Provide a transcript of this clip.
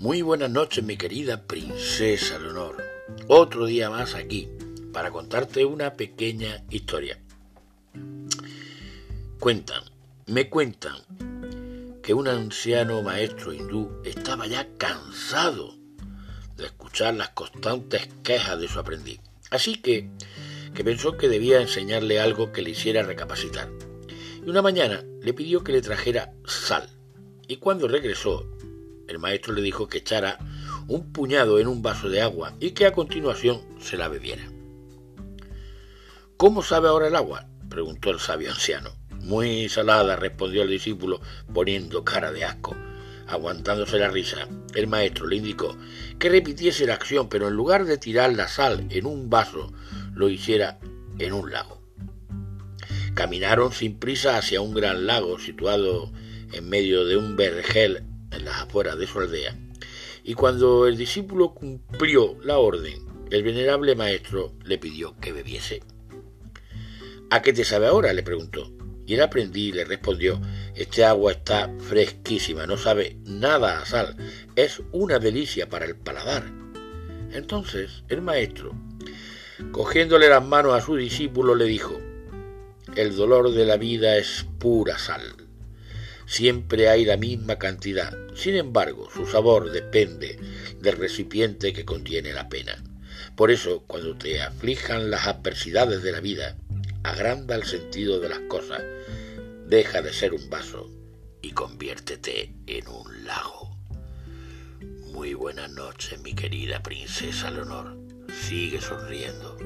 Muy buenas noches, mi querida princesa Leonor. Otro día más aquí para contarte una pequeña historia. Cuentan, me cuentan que un anciano maestro hindú estaba ya cansado de escuchar las constantes quejas de su aprendiz. Así que, que pensó que debía enseñarle algo que le hiciera recapacitar. Y una mañana le pidió que le trajera sal. Y cuando regresó, el maestro le dijo que echara un puñado en un vaso de agua y que a continuación se la bebiera. ¿Cómo sabe ahora el agua? preguntó el sabio anciano. Muy salada, respondió el discípulo, poniendo cara de asco. Aguantándose la risa, el maestro le indicó que repitiese la acción, pero en lugar de tirar la sal en un vaso, lo hiciera en un lago. Caminaron sin prisa hacia un gran lago situado en medio de un vergel en las afueras de su aldea, y cuando el discípulo cumplió la orden, el venerable maestro le pidió que bebiese. ¿A qué te sabe ahora? le preguntó. Y el aprendiz le respondió, este agua está fresquísima, no sabe nada a sal, es una delicia para el paladar. Entonces el maestro, cogiéndole las manos a su discípulo, le dijo, el dolor de la vida es pura sal siempre hay la misma cantidad. Sin embargo, su sabor depende del recipiente que contiene la pena. Por eso, cuando te aflijan las adversidades de la vida, agranda el sentido de las cosas, deja de ser un vaso y conviértete en un lago. Muy buenas noches, mi querida princesa Leonor. Sigue sonriendo.